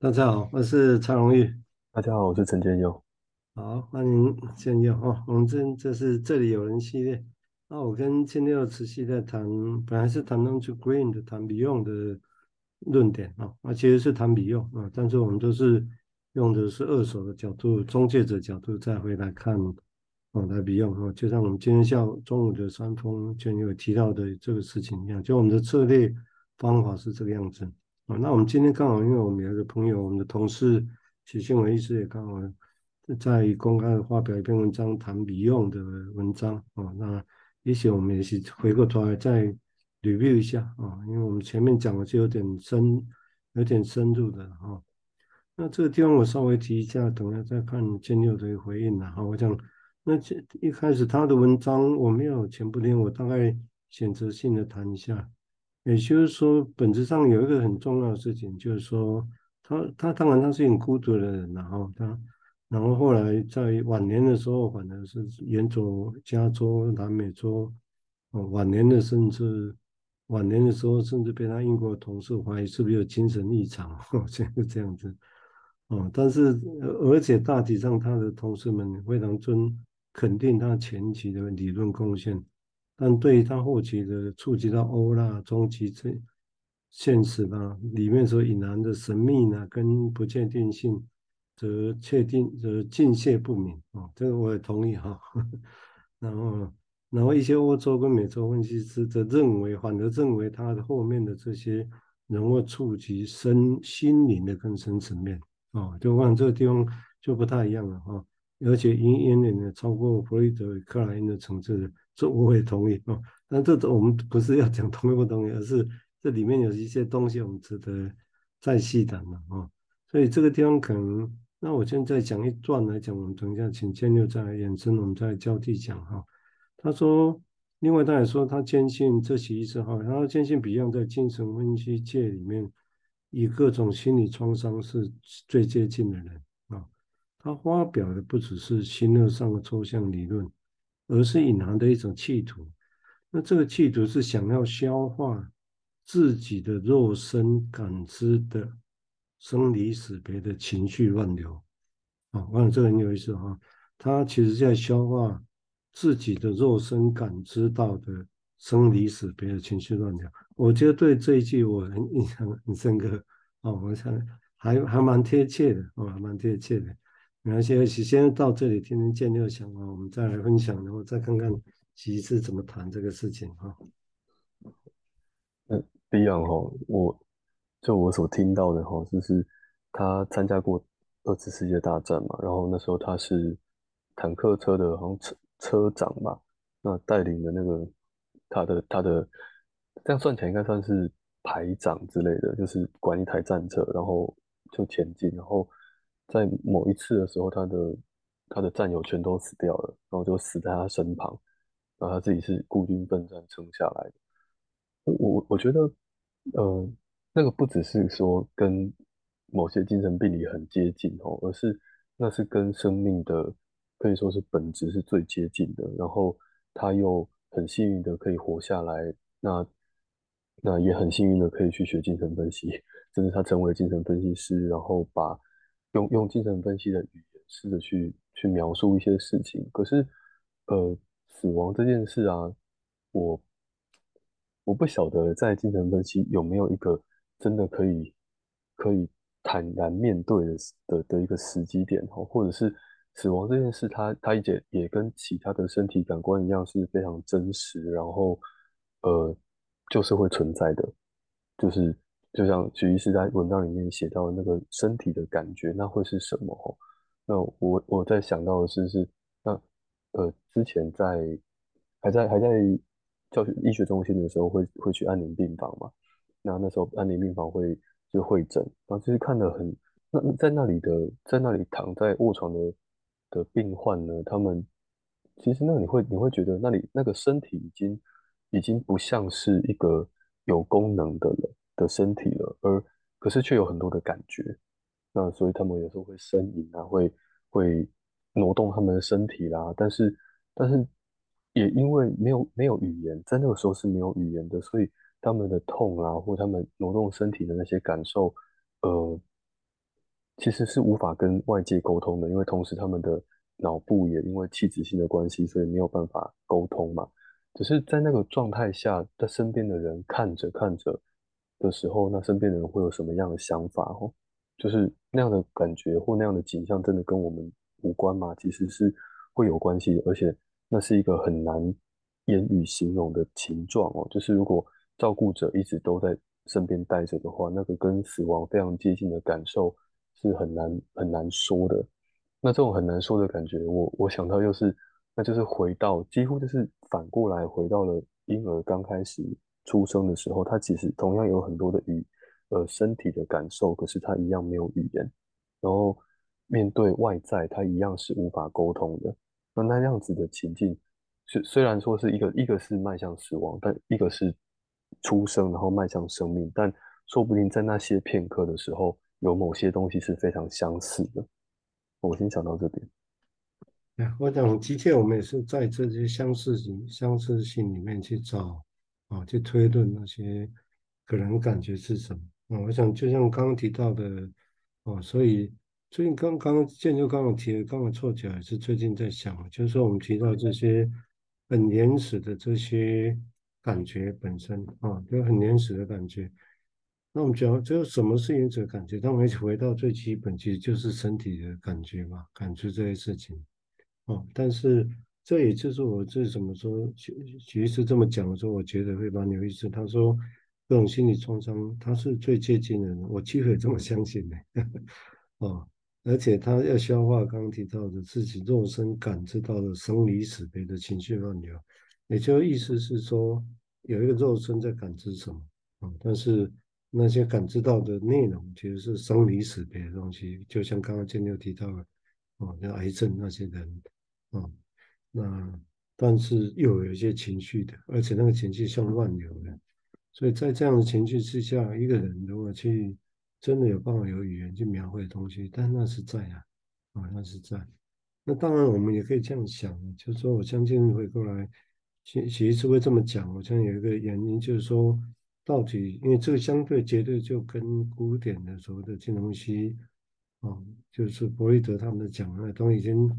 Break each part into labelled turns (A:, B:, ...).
A: 大家好，我是蔡荣玉。
B: 大家好，我是陈建佑。
A: 好，欢迎建佑哈。我们这这是这里有人系列。那我跟建佑持续在谈，本来是谈 On to Green 的，谈 Beyond 的论点啊。那其实是谈 Beyond 啊，但是我们都是用的是二手的角度、中介者角度再回来看哦，来 Beyond 啊。就像我们今天下午中午的三封建佑提到的这个事情一样，就我们的策略方法是这个样子。啊，那我们今天刚好，因为我们有一个朋友，我们的同事许信维医师也刚好在公开发表一篇文章，谈 Beyond 的文章啊。那也许我们也是回过头来再 review 一下啊，因为我们前面讲的就有点深，有点深入的哈。那这个地方我稍微提一下，等下再看建佑的回应了哈。我讲，那这一开始他的文章我没有全部听，我大概选择性的谈一下。也就是说，本质上有一个很重要的事情，就是说他他当然他是很孤独的人，然后他然后后来在晚年的时候，反而是远走加州、南美洲，哦，晚年的甚至晚年的时候，甚至被他英国同事怀疑是不是有精神异常，哦，这样这样子，哦，但是而且大体上他的同事们非常尊肯定他前期的理论贡献。但对于他后期的触及到欧啦、终极这现实呢，里面所隐含的神秘呢，跟不确定性，则确定则尽泄不明啊，这个我也同意哈。然后，然后一些欧洲跟美洲分析师则认为，反而认为他的后面的这些能够触及身心灵的更深层面啊，就往这个地方就不太一样了哈。而且远远远的超过弗洛伊德克莱因的层次。这我也同意哦，但这我们不是要讲同意不同意，而是这里面有一些东西我们值得再细谈的啊。所以这个地方可能，那我现在讲一段来讲，我们等一下请建六再来延伸，我们再交替讲哈。他说，另外他也说他坚信这其意思哈，他坚信 Beyond 在精神分析界里面，以各种心理创伤是最接近的人啊。他发表的不只是形而上的抽象理论。而是隐含的一种企图，那这个企图是想要消化自己的肉身感知的生离死别的情绪乱流，啊，我想这个很有意思哈，他其实在消化自己的肉身感知到的生离死别的情绪乱流。我觉得对这一句我很印象很深刻，啊，我想还还蛮贴切的，啊，还蛮贴切的。那先先到这里听听建六讲啊，我们再来分享，然后再看看其实怎么谈这个事情哈。
B: 嗯，Beyond 哈，我就我所听到的哈，就是他参加过二次世界大战嘛，然后那时候他是坦克车的好像车车长吧，那带领的那个他的他的这样算起来应该算是排长之类的，就是管一台战车，然后就前进，然后。在某一次的时候，他的他的战友全都死掉了，然后就死在他身旁，然后他自己是孤军奋战撑下来的。我我觉得，呃，那个不只是说跟某些精神病理很接近哦，而是那是跟生命的可以说是本质是最接近的。然后他又很幸运的可以活下来，那那也很幸运的可以去学精神分析，甚至他成为精神分析师，然后把。用用精神分析的语言试着去去描述一些事情，可是，呃，死亡这件事啊，我我不晓得在精神分析有没有一个真的可以可以坦然面对的的的一个时机点哦，或者是死亡这件事它，它它也也跟其他的身体感官一样是非常真实，然后呃，就是会存在的，就是。就像徐医师在文章里面写到的那个身体的感觉，那会是什么？那我我在想到的是是那呃之前在还在还在教学医学中心的时候会会去安宁病房嘛？那那时候安宁病房会就会诊，然后就是看得很那在那里的在那里躺在卧床的的病患呢，他们其实那你会你会觉得那里那个身体已经已经不像是一个有功能的人。的身体了，而可是却有很多的感觉，那所以他们有时候会呻吟啊，会会挪动他们的身体啦，但是但是也因为没有没有语言，在那个时候是没有语言的，所以他们的痛啊，或他们挪动身体的那些感受，呃，其实是无法跟外界沟通的，因为同时他们的脑部也因为器质性的关系，所以没有办法沟通嘛。只是在那个状态下，在身边的人看着看着的时候，那身边的人会有什么样的想法？哦，就是那样的感觉或那样的景象，真的跟我们无关吗？其实是会有关系，而且那是一个很难言语形容的情状哦。就是如果照顾者一直都在身边待着的话，那个跟死亡非常接近的感受是很难很难说的。那这种很难说的感觉，我我想到又是。那就是回到，几乎就是反过来回到了婴儿刚开始出生的时候，他其实同样有很多的语，呃，身体的感受，可是他一样没有语言，然后面对外在，他一样是无法沟通的。那那样子的情境，虽虽然说是一个，一个是迈向死亡，但一个是出生，然后迈向生命，但说不定在那些片刻的时候，有某些东西是非常相似的。我先想到这边。
A: 我想，的确，我们也是在这些相似性、相似性里面去找啊，去推论那些个人感觉是什么啊。我想，就像刚刚提到的哦，所以最近刚刚建筑刚刚提的，刚刚凑起来是最近在想，就是说我们提到这些很原始的这些感觉本身啊，就很原始的感觉。那我们讲，只有什么是原始感觉？当我们回到最基本，其实就是身体的感觉嘛，感觉这些事情。哦，但是这也就是我这怎么说，其其实这么讲的时候，我觉得会蛮有意思。他说，这种心理创伤，他是最接近的，我几乎也这么相信的。哦，而且他要消化刚刚提到的自己肉身感知到的生离死别的情绪乱流，也就意思是说，有一个肉身在感知什么啊？但是那些感知到的内容其实是生离死别的东西，就像刚刚建六提到的，哦，像癌症那些人。啊、哦，那但是又有一些情绪的，而且那个情绪像乱流的，所以在这样的情绪之下，一个人如果去真的有办法有语言去描绘东西，但那是在啊，啊、哦，那是在。那当然我们也可以这样想，就是说我相信回过来，其其实会这么讲，我相信有一个原因，就是说到底，因为这个相对绝对就跟古典的所谓的这东西，啊、哦，就是弗洛伊德他们的讲的都已经。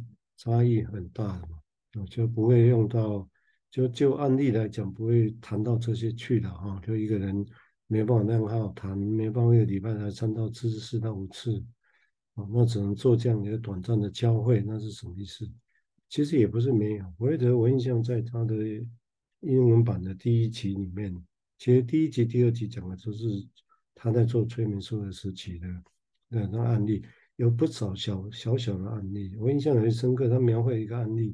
A: 差异很大了嘛，我就不会用到，就就案例来讲，不会谈到这些去的哈。就一个人没办法那样好好谈，没办法一个礼拜才三到四次四到五次，啊，那只能做这样一个短暂的交汇，那是什么意思？其实也不是没有，我记得我印象在他的英文版的第一集里面，其实第一集、第二集讲的都是他在做催眠术的时期的那那案例。有不少小小小的案例，我印象很深刻。他描绘一个案例，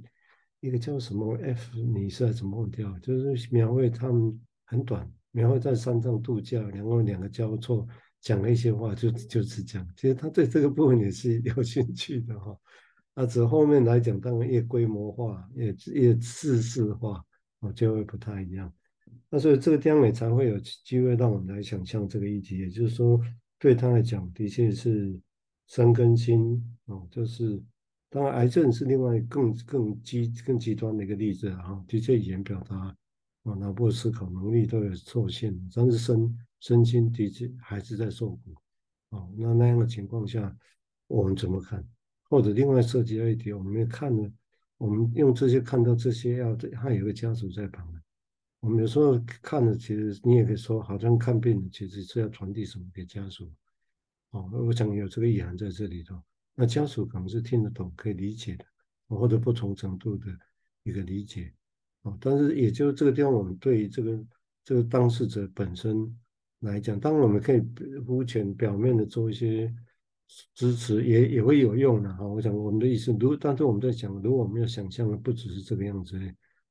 A: 一个叫什么 F 女士怎么忘掉，就是描绘他们很短，描绘在山上度假，然后两个交错讲了一些话，就就是这样。其实他对这个部分也是有兴趣的哈。那只后面来讲，当然越规模化，越越制式化，哦，就会不太一样。那所以这个地方也才会有机会让我们来想象这个议题，也就是说，对他来讲，的确是。伤根心哦，就是当然，癌症是另外更更极更极端的一个例子啊。的确，语言表达啊，脑部思考能力都有受限，但是身身心的确还是在受苦哦。那那样的情况下，我们怎么看？或者另外涉及到一点，我们也看了，我们用这些看到这些，要还有个家属在旁边。我们有时候看了，其实你也可以说，好像看病其实是要传递什么给家属。哦，我想有这个意涵在这里头，那家属可能是听得懂、可以理解的，或者不同程度的一个理解。哦，但是也就这个地方，我们对于这个这个当事者本身来讲，当然我们可以肤浅表面的做一些支持，也也会有用的哈。我想我们的意思，如但是我们在讲，如果我们要想象的不只是这个样子，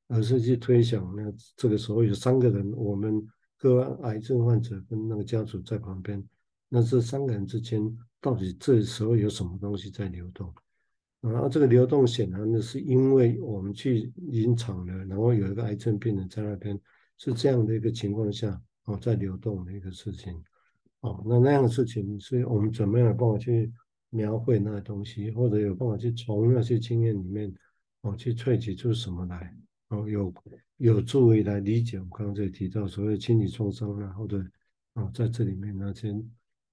A: 而是去推想，那这个时候有三个人，我们个癌症患者跟那个家属在旁边。那这三个人之间到底这时候有什么东西在流动？然后这个流动显然的是因为我们去临场了，然后有一个癌症病人在那边，是这样的一个情况下哦，在流动的一个事情。哦，那那样的事情，所以我们怎么样有办法去描绘那个东西，或者有办法去从那些经验里面哦去萃取出什么来？哦，有有助于来理解我刚才提到所谓心理创伤啊，或者哦在这里面那些。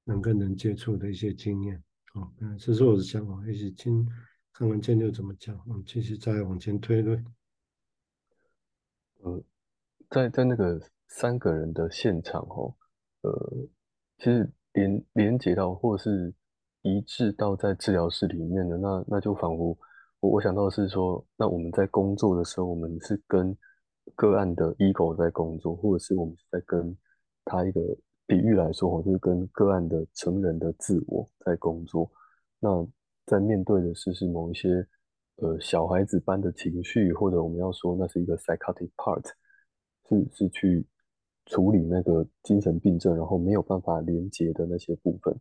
A: 能跟人接触的一些经验哦，嗯，这是我的想法，一起听看看建六怎么讲，我们继续再往前推论。
B: 呃，在在那个三个人的现场哦，呃，其实连连接到或是移至到在治疗室里面的那那就仿佛我我想到的是说，那我们在工作的时候，我们是跟个案的 ego 在工作，或者是我们是在跟他一个比喻来说，就是跟个案的成人的自我在工作。那在面对的是是某一些。呃，小孩子般的情绪，或者我们要说那是一个 psychotic part，是是去处理那个精神病症，然后没有办法连接的那些部分。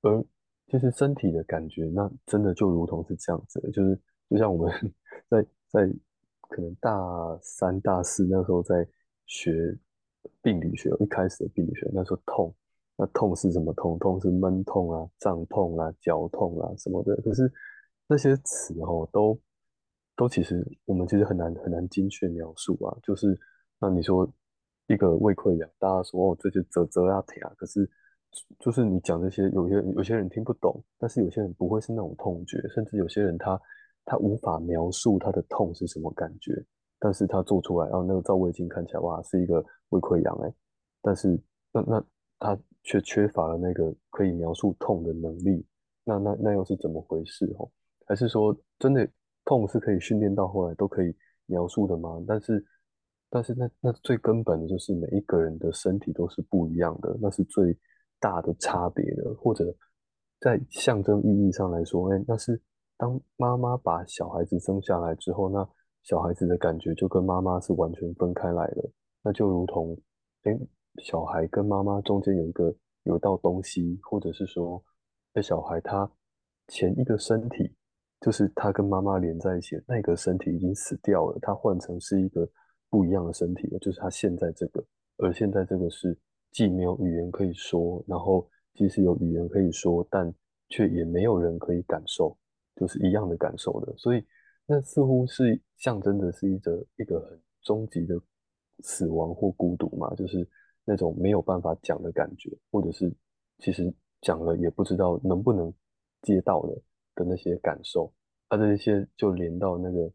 B: 而其实身体的感觉，那真的就如同是这样子，就是就像我们 在在可能大三、大四那时候在学病理学，一开始的病理学，那时候痛，那痛是什么痛？痛是闷痛啊、胀痛啊、绞痛啊什么的，可是。那些词哦，都都其实我们其实很难很难精确描述啊。就是那你说一个胃溃疡，大家说哦，这就啧啧啊疼啊，可是就是你讲这些，有些有些人听不懂，但是有些人不会是那种痛觉，甚至有些人他他无法描述他的痛是什么感觉，但是他做出来，然后那个照胃镜看起来哇，是一个胃溃疡哎，但是那那他却缺乏了那个可以描述痛的能力，那那那又是怎么回事哦？还是说，真的痛是可以训练到后来都可以描述的吗？但是，但是那那最根本的就是每一个人的身体都是不一样的，那是最大的差别的。或者在象征意义上来说，哎，那是当妈妈把小孩子生下来之后，那小孩子的感觉就跟妈妈是完全分开来的。那就如同，哎，小孩跟妈妈中间有一个有一道东西，或者是说，哎，小孩他前一个身体。就是他跟妈妈连在一起，那个身体已经死掉了，他换成是一个不一样的身体了。就是他现在这个，而现在这个是既没有语言可以说，然后即使有语言可以说，但却也没有人可以感受，就是一样的感受的。所以那似乎是象征的是一个一个很终极的死亡或孤独嘛，就是那种没有办法讲的感觉，或者是其实讲了也不知道能不能接到的。的那些感受，啊，这些就连到那个，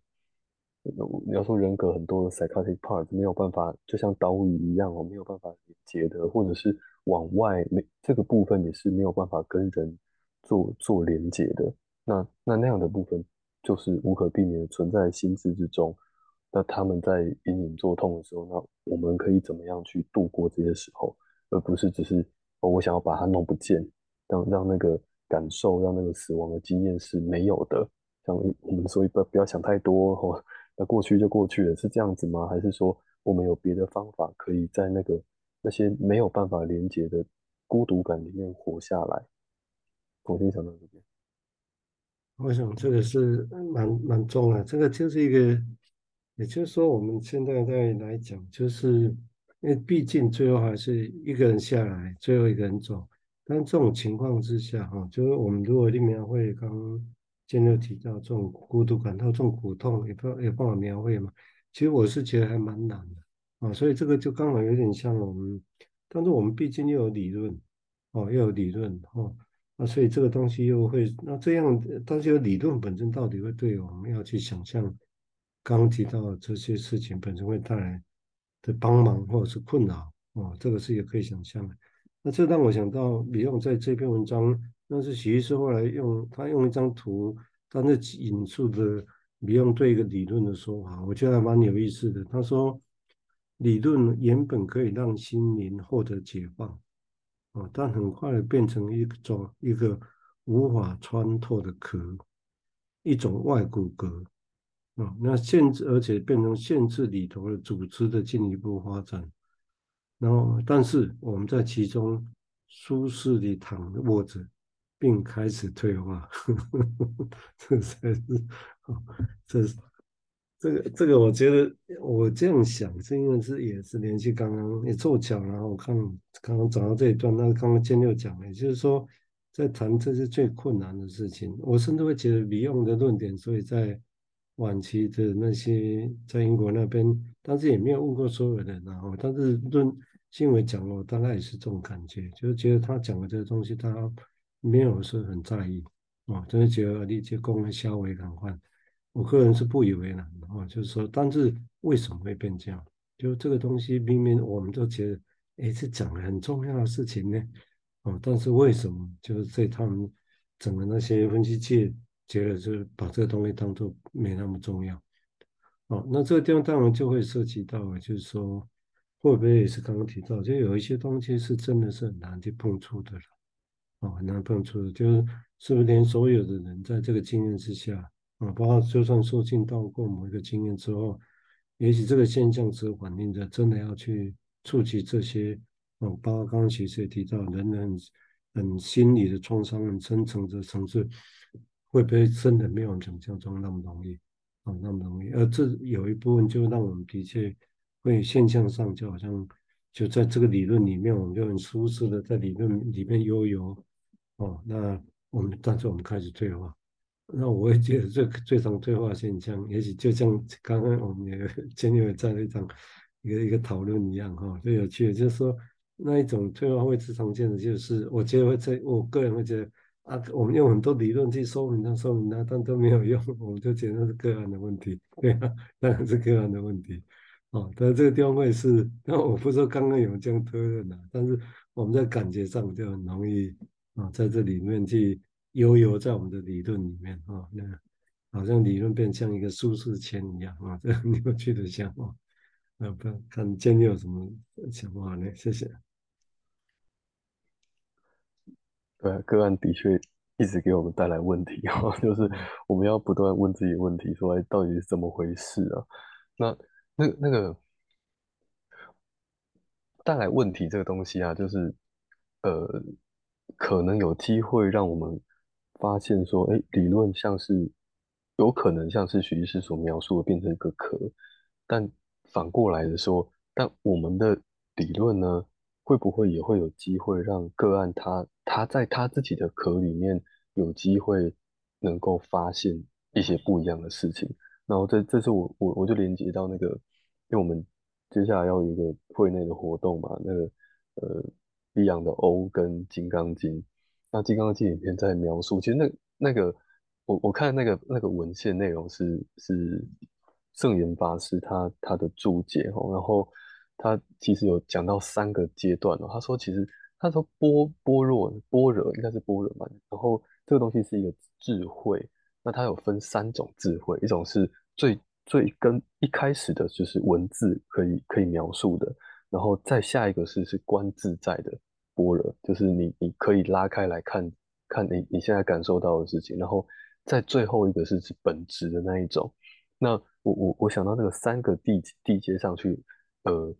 B: 你要说人格很多的 psychotic part 没有办法，就像岛屿一样哦，没有办法连接的，或者是往外没这个部分也是没有办法跟人做做连接的。那那那样的部分就是无可避免的存在心智之中。那他们在隐隐作痛的时候，那我们可以怎么样去度过这些时候，而不是只是哦，我想要把它弄不见，让让那个。感受让那个死亡的经验是没有的，像我们所以不不要想太多哦，那过去就过去了，是这样子吗？还是说我们有别的方法可以在那个那些没有办法连接的孤独感里面活下来？我先想到这边。
A: 我想这个是蛮蛮重要，这个就是一个，也就是说我们现在在来讲，就是因为毕竟最后还是一个人下来，最后一个人走。但这种情况之下，哈，就是我们如果去描绘，刚刚建六提到这种孤独感到这种苦痛，也不有办法描绘嘛？其实我是觉得还蛮难的啊，所以这个就刚好有点像我们，但是我们毕竟又有理论，哦，又有理论，哦，那所以这个东西又会，那这样，但是有理论本身到底会对我们要去想象刚提到的这些事情本身会带来的帮忙或者是困扰，哦，这个是也可以想象的。那这让我想到，李用在这篇文章，那是许医师后来用他用一张图，他那引述的李用对一个理论的说法，我觉得还蛮有意思的。他说，理论原本可以让心灵获得解放，啊，但很快变成一种一个无法穿透的壳，一种外骨骼，啊，那限制而且变成限制里头的组织的进一步发展。然后，但是我们在其中舒适地躺卧着，并开始退化，呵 呵这才是，这是这个这个，我觉得我这样想，是因为是也是联系刚刚也凑巧，然后我看刚刚讲到这一段，那刚刚建六讲，也就是说，在谈这是最困难的事情，我甚至会觉得李用的论点，所以在晚期的那些在英国那边，但是也没有问过所有人，然后但是论。新闻讲了，大概也是这种感觉，就是觉得他讲的这个东西，他没有说很在意哦，就是觉得你这功能稍微更换，我个人是不以为然的哦，就是说，但是为什么会变这样？就这个东西明明我们都觉得，哎，是讲了很重要的事情呢，哦，但是为什么就是在他们整个那些分析界觉得就是把这个东西当做没那么重要？哦，那这个地方当然就会涉及到，就是说，会不会也是刚刚提到，就有一些东西是真的是很难去碰触的了，哦，很难碰触的，就是是不是连所有的人在这个经验之下，啊，包括就算受尽到过某一个经验之后，也许这个现象只反映着真的要去触及这些，啊，包括刚刚其实也提到，人人很，心理的创伤很深层的层次，会不会真的没有想象中那么容易？啊，那么容易，而这有一部分就让我们的确会现象上就好像就在这个理论里面，我们就很舒适的在理论里面悠游。哦，那我们但是我们开始退化，那我会觉得这最常退化现象，也许就像刚刚我们也前面在那场一个一个讨论一样哈、最有趣的就是说那一种退化会最常见的就是，我觉得会在我个人会觉得。啊，我们用很多理论去说明它，说明它，但都没有用，我们就觉得是个案的问题，对啊，当然是个案的问题。哦，但这个地方会是，那我不说刚刚有这样推论啊，但是我们在感觉上就很容易啊，在这里面去悠游在我们的理论里面啊、哦，那好像理论变像一个舒适圈一样啊，这很有趣的想法。那，不看见你有什么想法呢？谢谢。
B: 对，个案的确一直给我们带来问题哈，就是我们要不断问自己问题，说哎，到底是怎么回事啊？那那那个带来问题这个东西啊，就是呃，可能有机会让我们发现说，哎，理论像是有可能像是徐医师所描述的变成一个壳，但反过来的说，但我们的理论呢？会不会也会有机会让个案他他在他自己的壳里面有机会能够发现一些不一样的事情？然后这这是我我我就连接到那个，因为我们接下来要有一个会内的活动嘛，那个呃，碧昂的 O 跟金刚经，那金刚经里面在描述，其实那那个我我看那个那个文献内容是是圣严法师他他的注解哦，然后。他其实有讲到三个阶段哦。他说，其实他说般般若般若应该是般若嘛。然后这个东西是一个智慧，那它有分三种智慧，一种是最最跟一开始的就是文字可以可以描述的，然后再下一个是是观自在的波了，就是你你可以拉开来看看你你现在感受到的事情，然后在最后一个是指本质的那一种。那我我我想到那个三个递递阶上去，呃。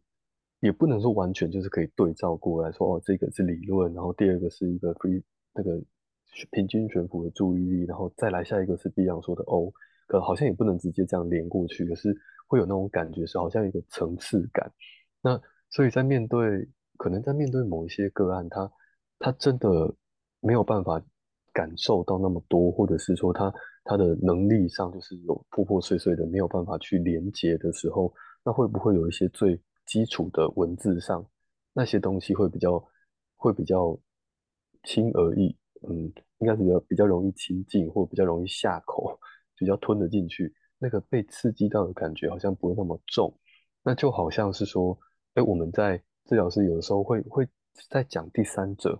B: 也不能说完全就是可以对照过来说哦，这个是理论，然后第二个是一个 free 那个平均悬浮的注意力，然后再来下一个是比方说的哦，可好像也不能直接这样连过去，可是会有那种感觉是好像一个层次感。那所以在面对可能在面对某一些个案，他他真的没有办法感受到那么多，或者是说他他的能力上就是有破破碎碎的没有办法去连接的时候，那会不会有一些最基础的文字上那些东西会比较会比较轻而易，嗯，应该是比较比较容易亲近，或比较容易下口，比较吞得进去。那个被刺激到的感觉好像不会那么重。那就好像是说，哎，我们在治疗师有的时候会会在讲第三者，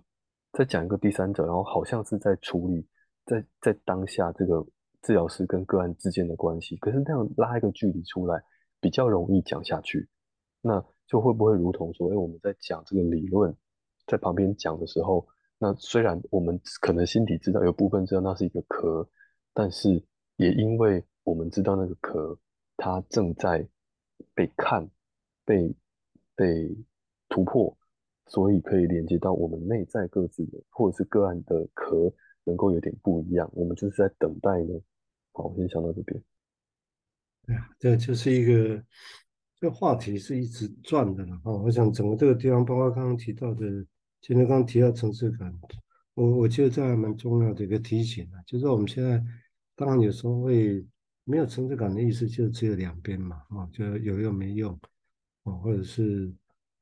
B: 在讲一个第三者，然后好像是在处理在在当下这个治疗师跟个案之间的关系。可是那样拉一个距离出来，比较容易讲下去。那就会不会如同说，哎，我们在讲这个理论，在旁边讲的时候，那虽然我们可能心底知道有部分知道那是一个壳，但是也因为我们知道那个壳它正在被看、被被突破，所以可以连接到我们内在各自的或者是个案的壳能够有点不一样。我们就是在等待呢。好，我先想到这边。
A: 对啊，这就是一个。这个话题是一直转的了哈，我想整个这个地方，包括刚刚提到的，今天刚刚提到层次感，我我觉得这还蛮重要的一个提醒啊，就是我们现在当然有时候会没有层次感的意思，就只有两边嘛，啊，就有用没用，啊，或者是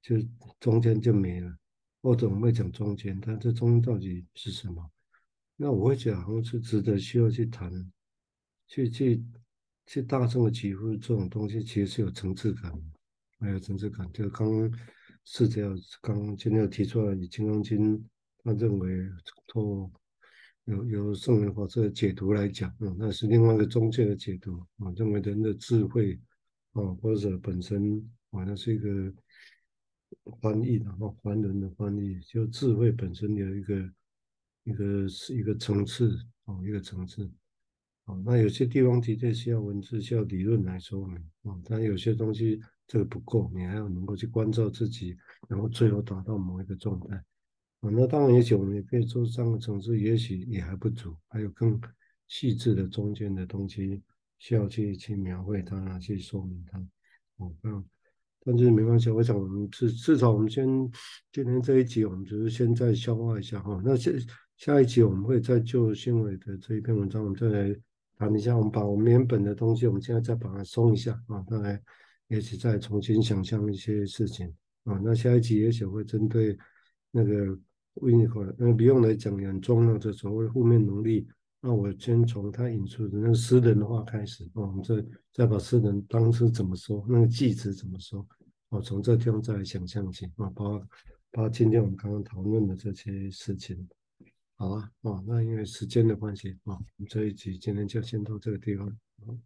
A: 就中间就没了，或者我们会讲中间，但这中间到底是什么？那我会觉得好像是值得需要去谈，去去去大众的给付这种东西，其实是有层次感，没有层次感。就刚刚是这样，刚刚今天提出来，以《金刚经》，他认为从有有圣人法师的解读来讲，嗯，那是另外一个中介的解读啊，认为人的智慧啊，或者本身啊，那是一个翻译的啊，梵文的翻译，就智慧本身有一个一个是一个层次哦，一个层次哦，那有些地方的确需要文字，需要理论来说明哦，但有些东西这个不够，你还要能够去关照自己，然后最后达到某一个状态。啊，那当然，也许我们也可以做三个层次，也许也还不足，还有更细致的中间的东西需要去去描绘它，去说明它。哦，嗯，但是没关系，我想我们至至少我们先今天这一集，我们只是先再消化一下哈。那下下一集我们会再就新伟的这一篇文章，我们再来谈一下，我们把我们原本的东西，我们现在再把它松一下啊，再来也许再重新想象一些事情啊。那下一集也许会针对那个。为你好，那不用来讲很重要的所谓负面能力。那我先从他引出的那个诗人的话开始，哦，我们再再把诗人当时怎么说，那个句子怎么说，哦，从这地方再来想象起，啊，包括包括今天我们刚刚讨论的这些事情，好啊，哦，那因为时间的关系，啊，我们这一集今天就先到这个地方，好。